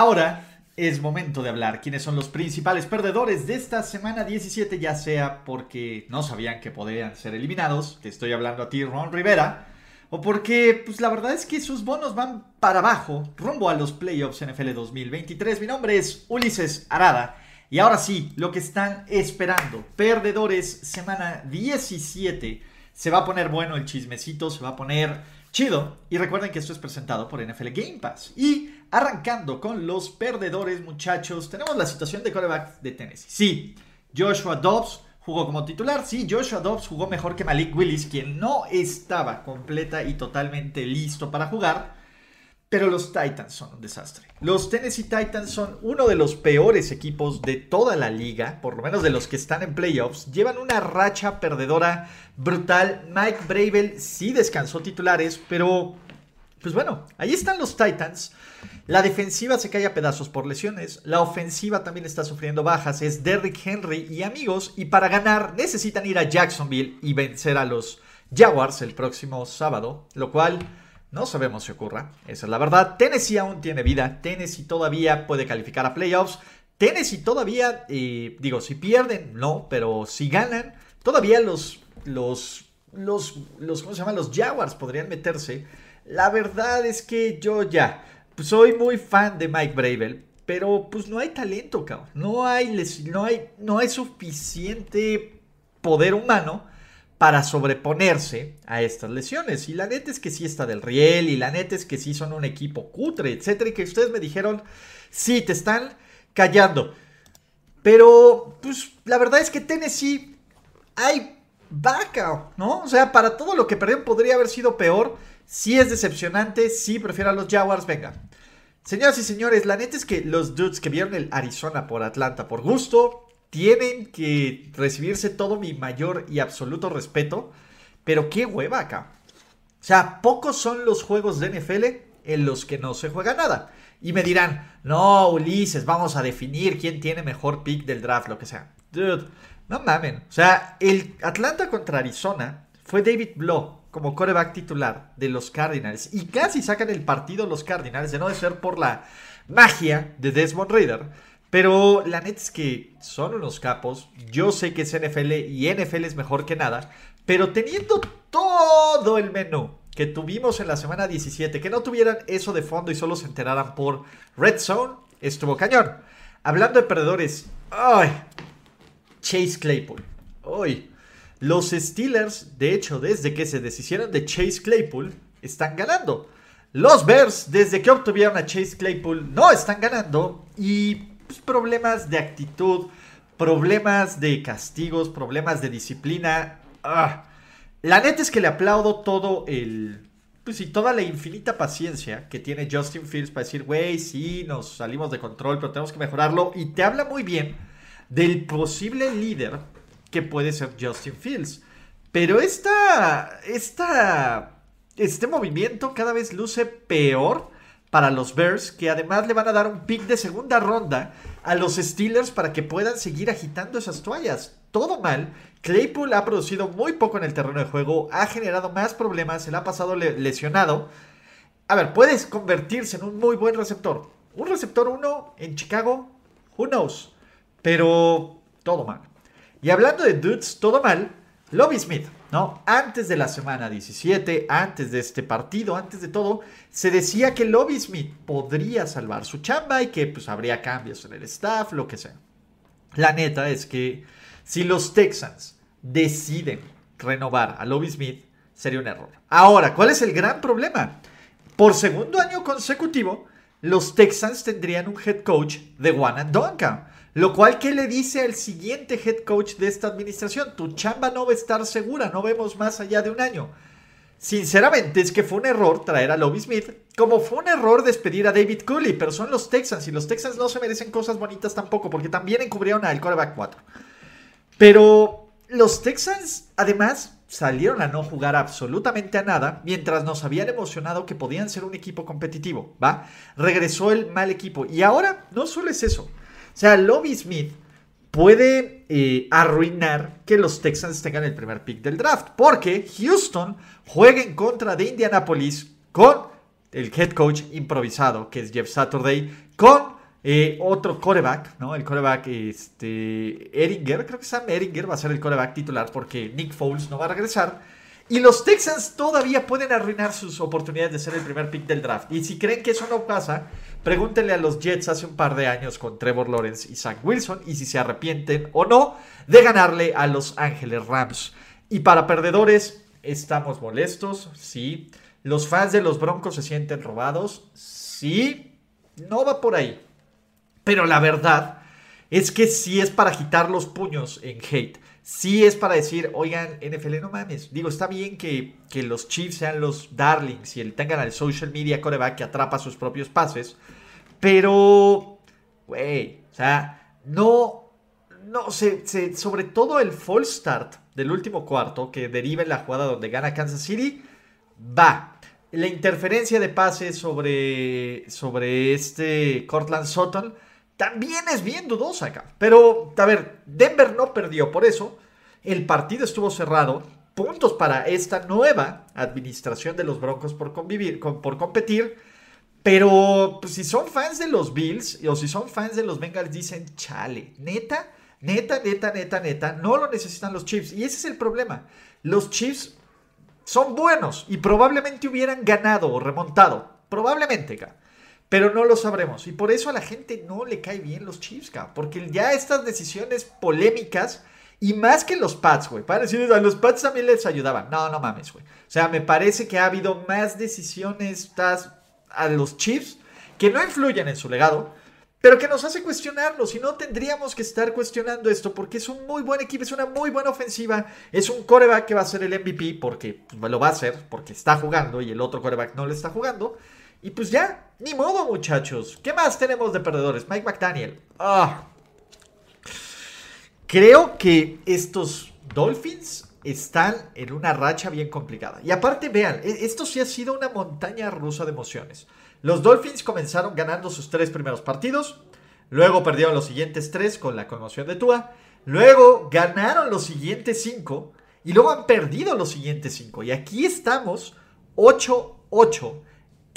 Ahora es momento de hablar quiénes son los principales perdedores de esta semana 17, ya sea porque no sabían que podían ser eliminados, te estoy hablando a ti, Ron Rivera, o porque pues la verdad es que sus bonos van para abajo, rumbo a los playoffs NFL 2023. Mi nombre es Ulises Arada. Y ahora sí, lo que están esperando, perdedores, semana 17. Se va a poner bueno el chismecito, se va a poner chido. Y recuerden que esto es presentado por NFL Game Pass. Y arrancando con los perdedores, muchachos, tenemos la situación de coreback de Tennessee. Sí, Joshua Dobbs jugó como titular. Sí, Joshua Dobbs jugó mejor que Malik Willis, quien no estaba completa y totalmente listo para jugar. Pero los Titans son un desastre. Los Tennessee Titans son uno de los peores equipos de toda la liga, por lo menos de los que están en playoffs. Llevan una racha perdedora brutal. Mike Bravel sí descansó titulares, pero pues bueno, ahí están los Titans. La defensiva se cae a pedazos por lesiones. La ofensiva también está sufriendo bajas. Es Derrick Henry y amigos. Y para ganar necesitan ir a Jacksonville y vencer a los Jaguars el próximo sábado. Lo cual no sabemos si ocurra. Esa es la verdad. Tennessee aún tiene vida. Tennessee todavía puede calificar a playoffs. Tennessee todavía, digo, si pierden, no. Pero si ganan, todavía los, los, los, los, ¿cómo se llama? Los Jaguars podrían meterse. La verdad es que yo ya soy muy fan de Mike Bravel, pero pues no hay talento, cabrón. No hay, no hay, no hay suficiente poder humano para sobreponerse a estas lesiones. Y la neta es que sí está del riel, y la neta es que sí son un equipo cutre, etcétera, y que ustedes me dijeron, sí, te están callando. Pero, pues, la verdad es que Tennessee hay vaca, ¿no? O sea, para todo lo que perdieron podría haber sido peor. Sí es decepcionante, sí prefiero a los Jaguars, venga. Señoras y señores, la neta es que los dudes que vieron el Arizona por Atlanta por gusto tienen que recibirse todo mi mayor y absoluto respeto. Pero qué hueva acá. O sea, pocos son los juegos de NFL en los que no se juega nada. Y me dirán, no, Ulises, vamos a definir quién tiene mejor pick del draft, lo que sea. Dude, no mamen. O sea, el Atlanta contra Arizona fue David Blow como coreback titular de los Cardinals y casi sacan el partido los Cardinals, de no de ser por la magia de Desmond Reader. Pero la neta es que son unos capos. Yo sé que es NFL y NFL es mejor que nada. Pero teniendo todo el menú que tuvimos en la semana 17, que no tuvieran eso de fondo y solo se enteraran por Red Zone, estuvo cañón. Hablando de perdedores, ¡ay! Chase Claypool. ¡Ay! Los Steelers, de hecho, desde que se deshicieron de Chase Claypool, están ganando. Los Bears, desde que obtuvieron a Chase Claypool, no están ganando. Y pues, problemas de actitud, problemas de castigos, problemas de disciplina. Ah. La neta es que le aplaudo todo el... Pues y toda la infinita paciencia que tiene Justin Fields para decir, güey, sí, nos salimos de control, pero tenemos que mejorarlo. Y te habla muy bien del posible líder que puede ser Justin Fields. Pero esta, esta, este movimiento cada vez luce peor para los Bears, que además le van a dar un pick de segunda ronda a los Steelers para que puedan seguir agitando esas toallas. Todo mal. Claypool ha producido muy poco en el terreno de juego, ha generado más problemas, se le ha pasado lesionado. A ver, puedes convertirse en un muy buen receptor. Un receptor 1 en Chicago, who knows. Pero todo mal. Y hablando de dudes, todo mal, Lobby Smith, ¿no? Antes de la semana 17, antes de este partido, antes de todo, se decía que Lobby Smith podría salvar su chamba y que pues habría cambios en el staff, lo que sea. La neta es que si los Texans deciden renovar a Lobby Smith, sería un error. Ahora, ¿cuál es el gran problema? Por segundo año consecutivo, los Texans tendrían un head coach de One and Duncan. Lo cual, ¿qué le dice al siguiente head coach de esta administración? Tu chamba no va a estar segura, no vemos más allá de un año. sinceramente es que fue un error traer a Lobby Smith, como fue un error despedir a David Cooley, pero son los Texans y los Texans no se merecen cosas bonitas tampoco, porque también encubrieron al quarterback 4. Pero los Texans, además, salieron a no jugar absolutamente a nada, mientras nos habían emocionado que podían ser un equipo competitivo, ¿va? Regresó el mal equipo. Y ahora no solo es eso. O sea, Lobby Smith puede eh, arruinar que los Texans tengan el primer pick del draft. Porque Houston juega en contra de Indianapolis con el head coach improvisado, que es Jeff Saturday, con eh, otro coreback, ¿no? El coreback este, Eringer, creo que Sam Eringer va a ser el coreback titular porque Nick Foles no va a regresar. Y los Texans todavía pueden arruinar sus oportunidades de ser el primer pick del draft. Y si creen que eso no pasa, pregúntenle a los Jets hace un par de años con Trevor Lawrence y Zach Wilson y si se arrepienten o no de ganarle a los Ángeles Rams. Y para perdedores, estamos molestos, sí. Los fans de los Broncos se sienten robados, sí. No va por ahí. Pero la verdad es que sí es para quitar los puños en hate sí es para decir, oigan, NFL, no mames. Digo, está bien que, los Chiefs sean los darlings y el, tengan al social media coreback que atrapa sus propios pases. Pero, güey, o sea, no, no, se, sobre todo el false start del último cuarto que deriva en la jugada donde gana Kansas City, va. La interferencia de pases sobre, sobre este Cortland Sutton también es bien dudosa acá. Pero, a ver, Denver no perdió por eso. El partido estuvo cerrado. Puntos para esta nueva administración de los Broncos por convivir, por competir. Pero pues, si son fans de los Bills o si son fans de los Bengals, dicen, chale, neta, neta, neta, neta, neta, no lo necesitan los Chiefs. Y ese es el problema. Los Chiefs son buenos y probablemente hubieran ganado o remontado. Probablemente, acá. Pero no lo sabremos. Y por eso a la gente no le cae bien los Chiefs, cabrón. Porque ya estas decisiones polémicas, y más que los Pats, güey. Para decir, a los Pats también les ayudaban. No, no mames, güey. O sea, me parece que ha habido más decisiones a los Chiefs que no influyen en su legado, pero que nos hace cuestionarlos. Y no tendríamos que estar cuestionando esto porque es un muy buen equipo, es una muy buena ofensiva. Es un coreback que va a ser el MVP porque pues, lo va a hacer, porque está jugando y el otro coreback no le está jugando. Y pues ya, ni modo muchachos. ¿Qué más tenemos de perdedores? Mike McDaniel. Ah. Creo que estos Dolphins están en una racha bien complicada. Y aparte, vean, e-, esto sí ha sido una montaña rusa de emociones. Los Dolphins comenzaron ganando sus tres primeros partidos. Luego perdieron los siguientes tres con la conmoción de Tua. Luego ganaron los siguientes cinco. Y luego han perdido los siguientes cinco. Y aquí estamos 8-8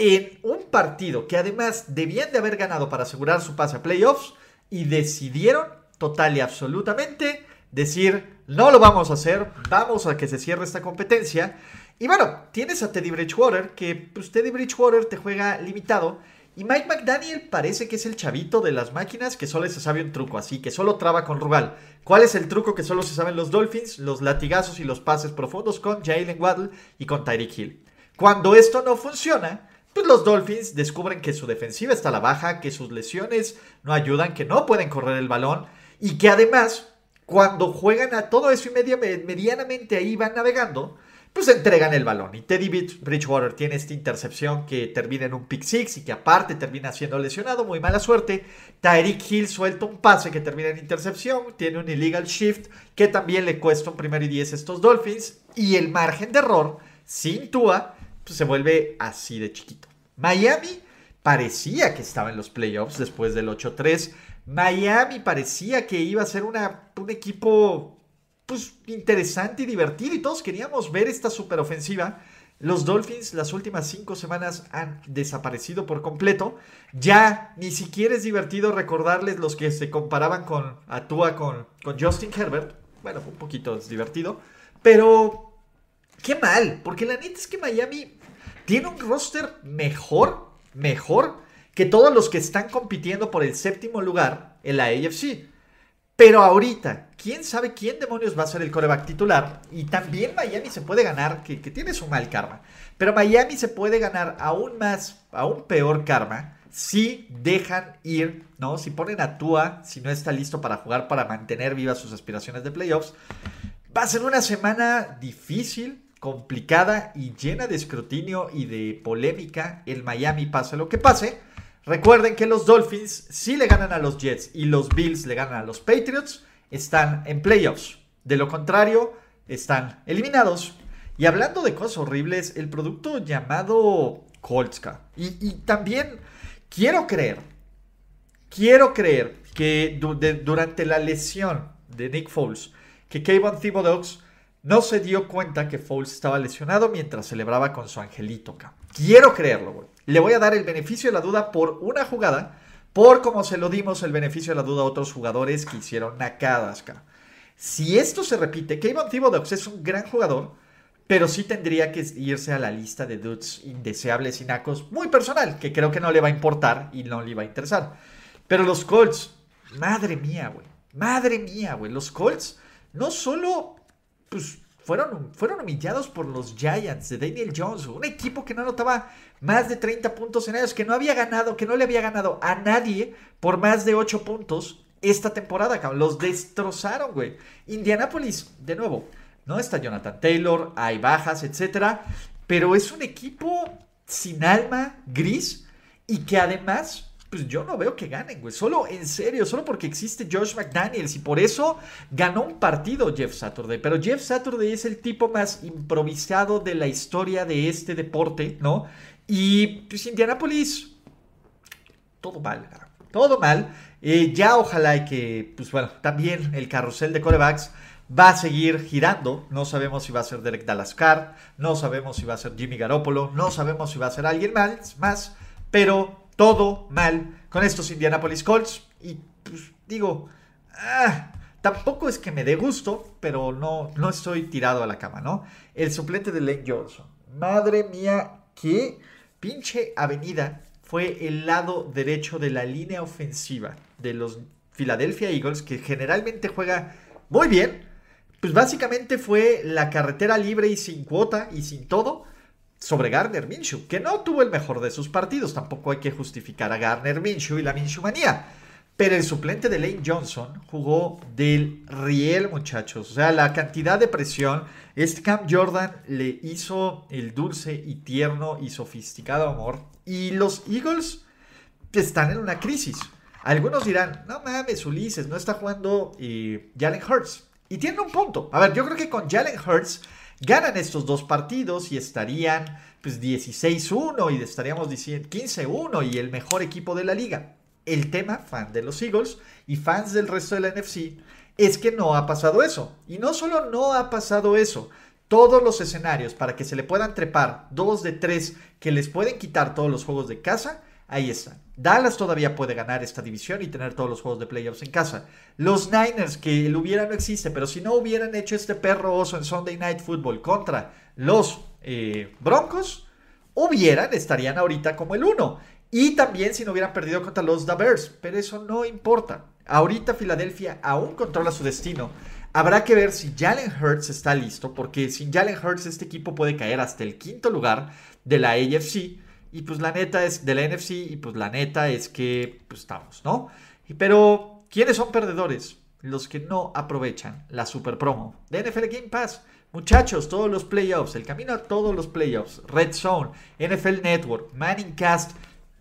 en un partido que además debían de haber ganado para asegurar su pase a playoffs y decidieron total y absolutamente decir, no lo vamos a hacer, vamos a que se cierre esta competencia. Y bueno, tienes a Teddy Bridgewater, que pues Teddy Bridgewater te juega limitado. Y Mike McDaniel parece que es el chavito de las máquinas que solo se sabe un truco, así que solo traba con Rugal. ¿Cuál es el truco que solo se saben los Dolphins? Los latigazos y los pases profundos con Jalen Waddle y con Tyreek Hill. Cuando esto no funciona, pues los Dolphins descubren que su defensiva está a la baja, que sus lesiones no ayudan, que no pueden correr el balón y que además cuando juegan a todo eso y medianamente ahí van navegando, pues entregan el balón. Y Teddy Bridgewater tiene esta intercepción que termina en un pick six y que aparte termina siendo lesionado, muy mala suerte. Tyreek Hill suelta un pase que termina en intercepción, tiene un illegal shift que también le cuesta un primero y diez a estos Dolphins y el margen de error sin Tua pues, se vuelve así de chiquito. Miami parecía que estaba en los playoffs después del 8-3. Miami parecía que iba a ser un equipo pues, interesante y divertido y todos queríamos ver esta superofensiva. Los Dolphins las últimas cinco semanas han desaparecido por completo. Ya ni siquiera es divertido recordarles los que se comparaban con Atua con, con Justin Herbert. Bueno, un poquito es divertido. Pero qué mal, porque la neta es que Miami tiene un roster mejor, mejor que todos los que están compitiendo por el séptimo lugar en la AFC. Pero ahorita, ¿quién sabe quién demonios va a ser el coreback titular? Y también Miami se puede ganar, que, tiene su mal karma. Pero Miami se puede ganar aún más, aún peor karma, si dejan ir, ¿no? Si ponen a Tua, si no está listo para jugar, para mantener vivas sus aspiraciones de playoffs. Va a ser una semana difícil, complicada y llena de escrutinio y de polémica el Miami pase lo que pase. Recuerden que los Dolphins, si le ganan a los Jets y los Bills le ganan a los Patriots, están en playoffs. De lo contrario, están eliminados. Y hablando de cosas horribles, el producto llamado Coltska. Y, también quiero creer, quiero creer que durante la lesión de Nick Foles, que Kayvon Thibodeaux no se dio cuenta que Foles estaba lesionado mientras celebraba con su angelito. Quiero creerlo, güey. Le voy a dar el beneficio de la duda por una jugada, por como se lo dimos el beneficio de la duda a otros jugadores que hicieron nacadas, Si esto se repite, Kayvon Thibodeaux es un gran jugador, pero sí tendría que irse a la lista de dudes indeseables y nacos muy personal, que creo que no le va a importar y no le va a interesar. Pero los Colts, madre mía, güey. Madre mía, güey. Los Colts no solo pues, fueron, fueron humillados por los Giants de Daniel Jones, un equipo que no anotaba más de 30 puntos en ellos, que no había ganado, que no le había ganado a nadie por más de 8 puntos esta temporada. Los destrozaron, güey. Indianapolis, de nuevo, no está Jonathan Taylor, hay bajas, etcétera, pero es un equipo sin alma, gris, y que además pues yo no veo que ganen, güey. Solo, en serio, solo porque existe Josh McDaniels y por eso ganó un partido Jeff Saturday. Pero Jeff Saturday es el tipo más improvisado de la historia de este deporte, ¿no? Y pues Indianapolis, todo mal, todo mal. Eh, ya ojalá que, pues bueno, también el carrusel de corebacks va a seguir girando. No sabemos si va a ser Derek Dalascar, no sabemos si va a ser Jimmy Garoppolo, no sabemos si va a ser alguien más, más pero todo mal con estos Indianapolis Colts. Y pues digo, ah, tampoco es que me dé gusto, pero no, no estoy tirado a la cama, ¿no? El suplente de Lane Johnson. Madre mía, qué pinche avenida fue el lado derecho de la línea ofensiva de los Philadelphia Eagles, que generalmente juega muy bien. Pues básicamente fue la carretera libre y sin cuota y sin todo sobre Garner Minshew, que no tuvo el mejor de sus partidos. Tampoco hay que justificar a Garner Minshew y la Minshew manía. Pero el suplente de Lane Johnson jugó del riel, muchachos. O sea, la cantidad de presión. Este Cam Jordan le hizo el dulce y tierno y sofisticado amor. Y los Eagles están en una crisis. Algunos dirán, no mames, Ulises, no está jugando eh, Jalen Hurts. Y tiene un punto. A ver, yo creo que con Jalen Hurts ganan estos dos partidos y estarían pues 16-1 y estaríamos diciendo 15-1 y el mejor equipo de la liga. El tema, fan de los Eagles y fans del resto de la NFC, es que no ha pasado eso. Y no solo no ha pasado eso, todos los escenarios para que se le puedan trepar dos de tres que les pueden quitar todos los juegos de casa, ahí están. Dallas todavía puede ganar esta división y tener todos los juegos de playoffs en casa. Los Niners, que el hubiera no existe, pero si no hubieran hecho este perro oso en Sunday Night Football contra los eh, Broncos, hubieran, estarían ahorita como el 1. Y también si no hubieran perdido contra los The Bears, pero eso no importa. Ahorita Filadelfia aún controla su destino. Habrá que ver si Jalen Hurts está listo, porque sin Jalen Hurts este equipo puede caer hasta el quinto lugar de la AFC y pues la neta es de la NFC y pues la neta es que pues estamos, ¿no? Pero, ¿quiénes son perdedores? Los que no aprovechan la super promo de NFL Game Pass. Muchachos, todos los playoffs, el camino a todos los playoffs, Red Zone, NFL Network, Manning Cast,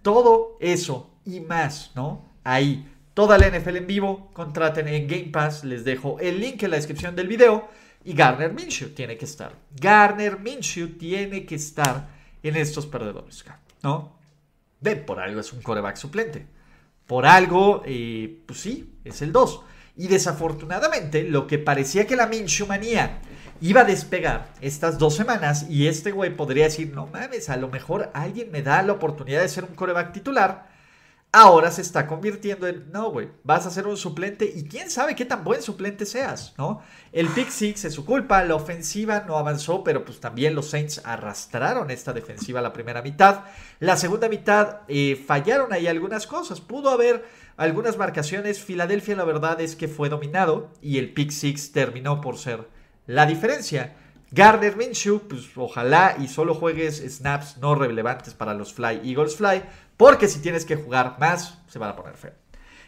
todo eso y más, ¿no? Ahí, toda la NFL en vivo, contraten en Game Pass, les dejo el link en la descripción del video y Garner Minshew tiene que estar. Garner Minshew tiene que estar en estos perdedores, ¿no? De por algo es un coreback suplente. Por algo, eh, pues sí, es el 2. Y desafortunadamente, lo que parecía que la Minshew manía iba a despegar estas dos semanas y este güey podría decir, no mames, a lo mejor alguien me da la oportunidad de ser un coreback titular ahora se está convirtiendo en, no, güey, vas a ser un suplente y quién sabe qué tan buen suplente seas, ¿no? El pick six es su culpa, la ofensiva no avanzó, pero pues también los Saints arrastraron esta defensiva la primera mitad. La segunda mitad eh, fallaron ahí algunas cosas, pudo haber algunas marcaciones, Filadelfia la verdad es que fue dominado y el pick six terminó por ser la diferencia. Gardner Minshew, pues ojalá y solo juegues snaps no relevantes para los Fly Eagles Fly, porque si tienes que jugar más, se van a poner feo.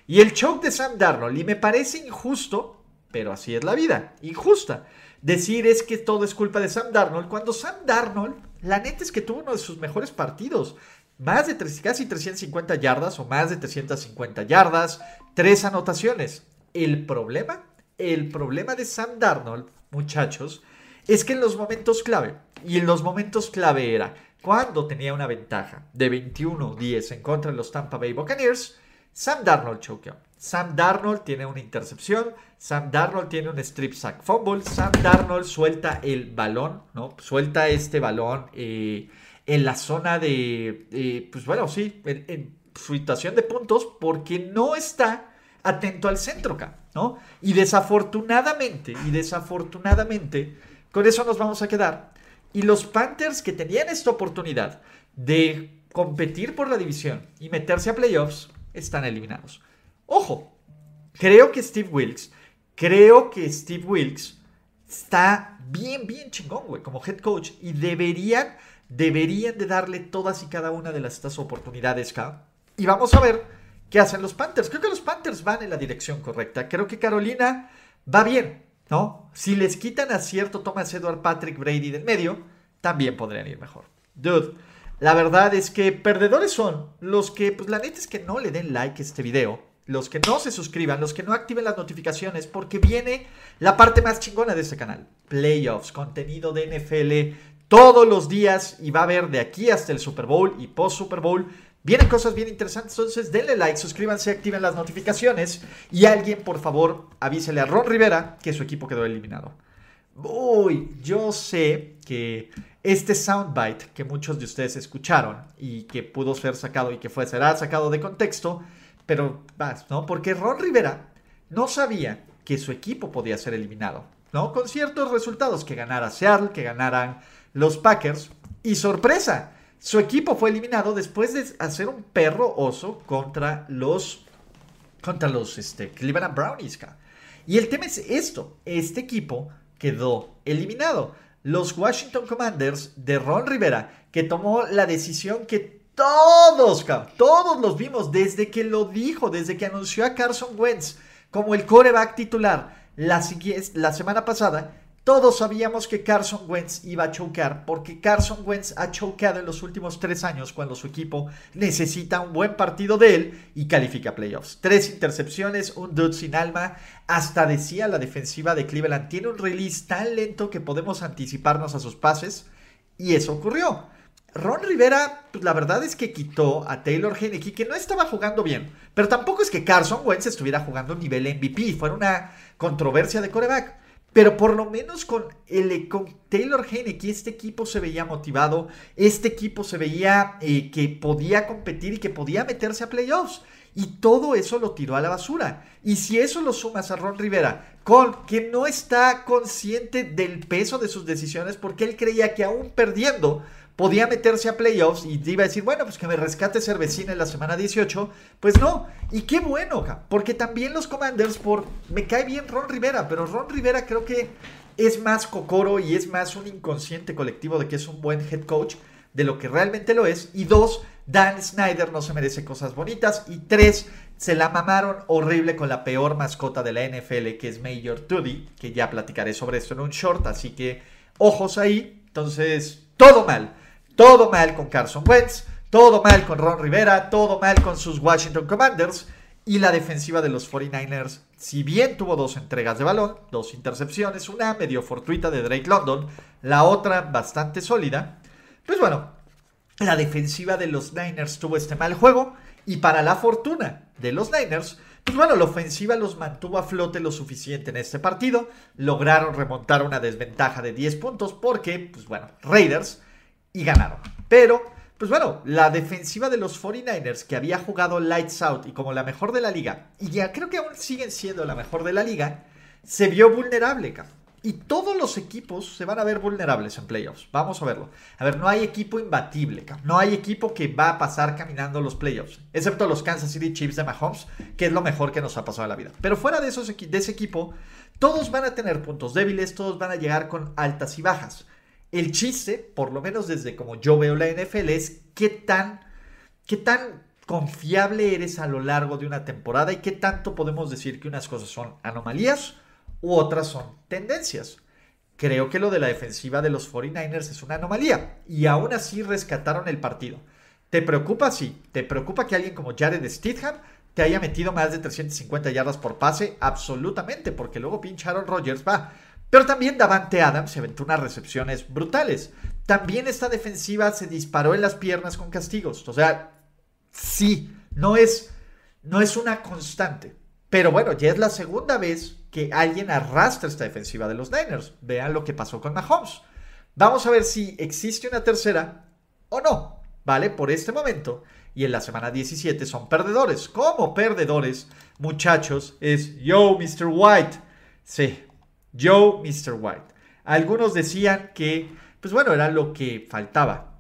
Y el choke de Sam Darnold, y me parece injusto, pero así es la vida, injusta. decir es que todo es culpa de Sam Darnold, cuando Sam Darnold, la neta es que tuvo uno de sus mejores partidos. Más de casi 350 yardas o más de 350 yardas, tres anotaciones. El problema, el problema de Sam Darnold, muchachos, es que en los momentos clave, y en los momentos clave era cuando tenía una ventaja de 21-10 en contra de los Tampa Bay Buccaneers, Sam Darnold choqueó. Sam Darnold tiene una intercepción, Sam Darnold tiene un strip sack fumble, Sam Darnold suelta el balón, ¿no? Suelta este balón eh, en la zona de, eh, pues bueno, sí, en, situación de puntos porque no está atento al centro ¿no? Y desafortunadamente, y desafortunadamente, con eso nos vamos a quedar. Y los Panthers que tenían esta oportunidad de competir por la división y meterse a playoffs, están eliminados. Ojo, creo que Steve Wilkes, creo que Steve Wilkes está bien, bien chingón, güey, como head coach. Y deberían, deberían de darle todas y cada una de las, estas oportunidades acá. Y vamos a ver qué hacen los Panthers. Creo que los Panthers van en la dirección correcta. Creo que Carolina va bien, ¿no? Si les quitan a cierto Thomas Edward Patrick Brady del medio, también podrían ir mejor. Dude. La verdad es que perdedores son los que, pues la neta es que no le den like a este video, los que no se suscriban, los que no activen las notificaciones, porque viene la parte más chingona de este canal. Playoffs, contenido de NFL todos los días y va a haber de aquí hasta el Super Bowl y post Super Bowl. Vienen cosas bien interesantes, entonces denle like, suscríbanse, activen las notificaciones y alguien por favor avísele a Ron Rivera que su equipo quedó eliminado. Uy, yo sé que este soundbite que muchos de ustedes escucharon y que pudo ser sacado y que fue será sacado de contexto, pero vas, ¿no? Porque Ron Rivera no sabía que su equipo podía ser eliminado, ¿no? Con ciertos resultados, que ganara Seattle, que ganaran los Packers y sorpresa, su equipo fue eliminado después de hacer un perro oso contra los contra los este, Cleveland Brownies. Y el tema es esto, este equipo quedó eliminado los Washington Commanders de Ron Rivera, que tomó la decisión que todos, todos los vimos desde que lo dijo, desde que anunció a Carson Wentz como el coreback titular la, la semana pasada, todos sabíamos que Carson Wentz iba a chocar porque Carson Wentz ha choqueado en los últimos tres años cuando su equipo necesita un buen partido de él y califica playoffs. Tres intercepciones, un dude sin alma. Hasta decía la defensiva de Cleveland, tiene un release tan lento que podemos anticiparnos a sus pases. Y eso ocurrió. Ron Rivera, pues la verdad es que quitó a Taylor Heineke, que no estaba jugando bien. Pero tampoco es que Carson Wentz estuviera jugando a nivel MVP. Fue una controversia de coreback. Pero por lo menos con, el, con Taylor Heineke este equipo se veía motivado, este equipo se veía eh, que podía competir y que podía meterse a playoffs. Y todo eso lo tiró a la basura. Y si eso lo sumas a Ron Rivera, con que no está consciente del peso de sus decisiones porque él creía que aún perdiendo podía meterse a playoffs y iba a decir, bueno, pues que me rescate Cervecina en la semana 18. Pues no, y qué bueno, porque también los Commanders, por me cae bien Ron Rivera, pero Ron Rivera creo que es más cocoro y es más un inconsciente colectivo de que es un buen head coach de lo que realmente lo es. Y dos, Dan Snyder no se merece cosas bonitas. Y tres, se la mamaron horrible con la peor mascota de la NFL, que es Major Tudy, que ya platicaré sobre esto en un short, así que ojos ahí. Entonces, todo mal. Todo mal con Carson Wentz, todo mal con Ron Rivera, todo mal con sus Washington Commanders. Y la defensiva de los 49ers, si bien tuvo dos entregas de balón, dos intercepciones, una medio fortuita de Drake London, la otra bastante sólida, pues bueno, la defensiva de los Niners tuvo este mal juego y para la fortuna de los Niners, pues bueno, la ofensiva los mantuvo a flote lo suficiente en este partido, lograron remontar una desventaja de 10 puntos porque, pues bueno, Raiders y ganaron. Pero, pues bueno, la defensiva de los 49ers, que había jugado Lights Out y como la mejor de la liga, y ya creo que aún siguen siendo la mejor de la liga, se vio vulnerable, Y todos los equipos se van a ver vulnerables en playoffs. Vamos a verlo. A ver, no hay equipo imbatible. No hay equipo que va a pasar caminando los playoffs. Excepto los Kansas City Chiefs de Mahomes, que es lo mejor que nos ha pasado en la vida. Pero fuera de, esos, de ese equipo, todos van a tener puntos débiles, todos van a llegar con altas y bajas. El chiste, por lo menos desde como yo veo la NFL, es qué tan, qué tan confiable eres a lo largo de una temporada y qué tanto podemos decir que unas cosas son anomalías u otras son tendencias. creo que lo de la defensiva de los 49ers es una anomalía. Y aún así rescataron el partido. ¿Te preocupa? Sí. ¿Te preocupa que alguien como Jared Stidham te haya metido más de 350 yardas por pase? Absolutamente, porque luego pinche Aaron Rodgers va. Pero también Davante Adams se aventó unas recepciones brutales. También esta defensiva se disparó en las piernas con castigos. O sea, sí, no es, no es una constante. Pero bueno, ya es la segunda vez que alguien arrastra esta defensiva de los Niners. Vean lo que pasó con Mahomes. Vamos a ver si existe una tercera o no. ¿Vale? Por este momento. Y en la semana 17 son perdedores. Como perdedores, muchachos, es Yo, Mr. White. Sí, Yo, Mr. White. Algunos decían que, pues bueno, era lo que faltaba.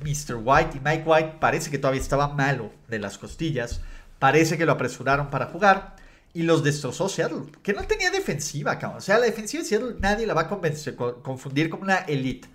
Mr. White y Mike White parece que todavía estaba malo de las costillas. Parece que lo apresuraron para jugar y los destrozó Seattle, que no tenía defensiva, cabrón. O sea, la defensiva de Seattle nadie la va a confundir como una elite.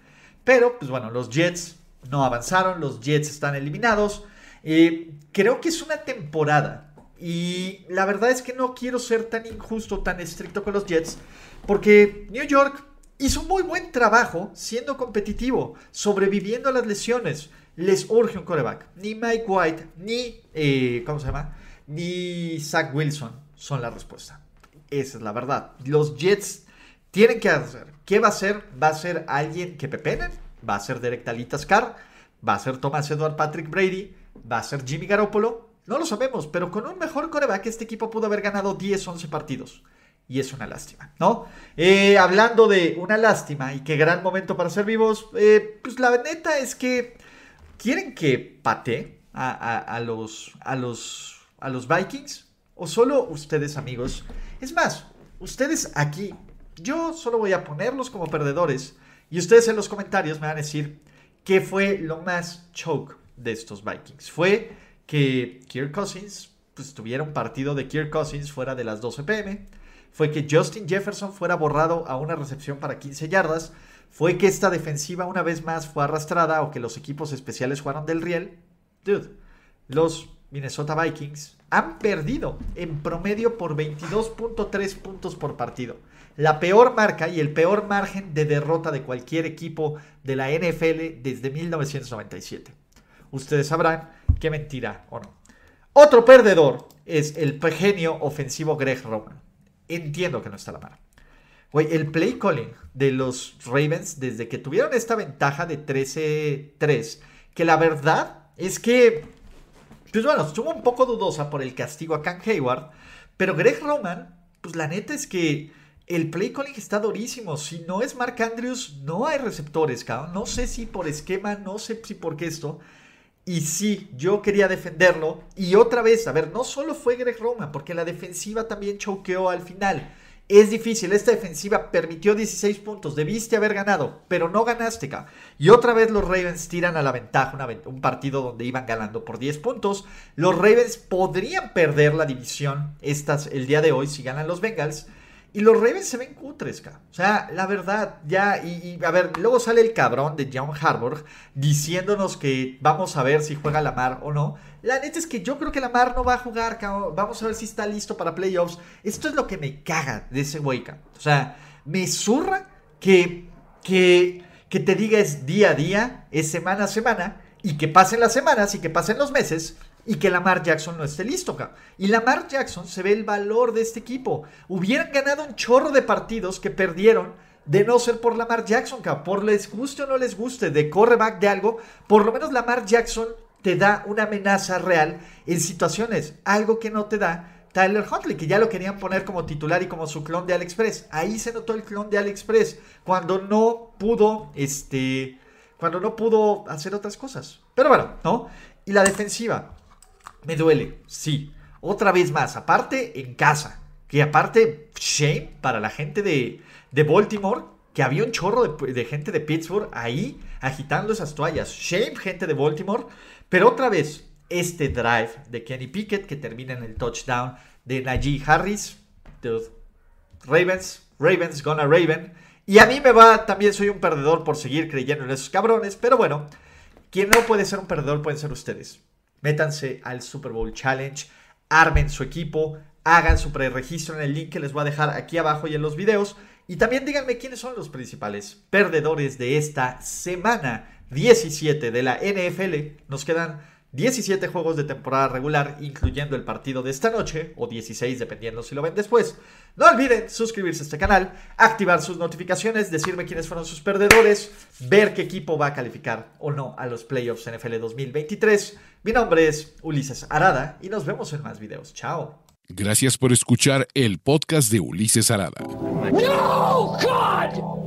Pero, pues bueno, los Jets no avanzaron, los Jets están eliminados. Eh, creo que es una temporada. Y la verdad es que no quiero ser tan injusto, tan estricto con los Jets, porque New York hizo un muy buen trabajo siendo competitivo, sobreviviendo a las lesiones. Les urge un coreback. Ni Mike White, ni, eh, ¿cómo se llama? Ni Zach Wilson son la respuesta. Esa es la verdad. Los Jets tienen que hacer. ¿Qué va a ser? ¿Va a ser alguien que pepenen? ¿Va a ser Derek Talitas Carr? ¿Va a ser Thomas Edward Patrick Brady? ¿Va a ser Jimmy Garoppolo? No lo sabemos, pero con un mejor coreback este equipo pudo haber ganado 10, 11 partidos. Y es una lástima, ¿no? Eh, hablando de una lástima y qué gran momento para ser vivos, eh, pues la neta es que quieren que pate a, los, a, los, a los Vikings. O solo ustedes amigos. Es más, ustedes aquí, yo solo voy a ponerlos como perdedores. Y ustedes en los comentarios me van a decir qué fue lo más choke de estos Vikings. Fue que Kirk Cousins pues, tuviera un partido de Kirk Cousins fuera de las 12 pm. Fue que Justin Jefferson fuera borrado a una recepción para 15 yardas. Fue que esta defensiva una vez más fue arrastrada o que los equipos especiales jugaron del riel. Dude, los Minnesota Vikings han perdido en promedio por 22.3 puntos por partido. La peor marca y el peor margen de derrota de cualquier equipo de la NFL desde 1997. Ustedes sabrán qué mentira o no. Otro perdedor es el genio ofensivo Greg Roman. Entiendo que no está la mano. el play calling de los Ravens desde que tuvieron esta ventaja de 13-3, que la verdad es que pues bueno, estuvo un poco dudosa por el castigo a Cam Hayward, pero Greg Roman, pues la neta es que el play calling está durísimo. Si no es Mark Andrews, no hay receptores. No sé si por esquema, no sé si por qué esto. Y sí, yo quería defenderlo. Y otra vez, a ver, no solo fue Greg Roman, porque la defensiva también choqueó al final. Es difícil, esta defensiva permitió 16 puntos, debiste haber ganado, pero no ganaste, ca. Y otra vez los Ravens tiran a la ventaja un partido donde iban ganando por 10 puntos. Los Ravens podrían perder la división estas, el día de hoy si ganan los Bengals. Y los Ravens se ven cutres. O sea, la verdad, ya, y, a ver, luego sale el cabrón de John Harbaugh diciéndonos que vamos a ver si juega Lamar o no. La neta es que yo creo que Lamar no va a jugar, cabrón. Vamos a ver si está listo para playoffs. Esto es lo que me caga de ese güey, O sea, me zurra que, que, que te diga es día a día, es semana a semana, y que pasen las semanas y que pasen los meses y que Lamar Jackson no esté listo, acá. Y Lamar Jackson se ve el valor de este equipo. Hubieran ganado un chorro de partidos que perdieron de no ser por Lamar Jackson, cabrón. Por les guste o no les guste, de correback de algo, por lo menos Lamar Jackson te da una amenaza real en situaciones, algo que no te da Tyler Huntley, que ya lo querían poner como titular y como su clon de AliExpress. Ahí se notó el clon de AliExpress cuando no pudo, este, cuando no pudo hacer otras cosas. Pero bueno, ¿no? Y la defensiva, me duele, sí. Otra vez más, aparte en casa. Que aparte, shame para la gente de, de Baltimore, que había un chorro de, gente de Pittsburgh ahí agitando esas toallas. Shame, gente de Baltimore. Pero otra vez, este drive de Kenny Pickett que termina en el touchdown de Najee Harris. Ravens, Ravens gonna Raven. Y a mí me va, también soy un perdedor por seguir creyendo en esos cabrones. Pero bueno, quien no puede ser un perdedor pueden ser ustedes. Métanse al Super Bowl Challenge, armen su equipo, hagan su preregistro en el link que les voy a dejar aquí abajo y en los videos Y también díganme quiénes son los principales perdedores de esta semana 17 de la NFL. Nos quedan 17 juegos de temporada regular, incluyendo el partido de esta noche, o 16 dependiendo si lo ven después. No olviden suscribirse a este canal, activar sus notificaciones, decirme quiénes fueron sus perdedores, ver qué equipo va a calificar o no a los playoffs NFL 2023. Mi nombre es Ulises Arada y nos vemos en más videos. Chao. Gracias por escuchar el podcast de Ulises Arada. No, God!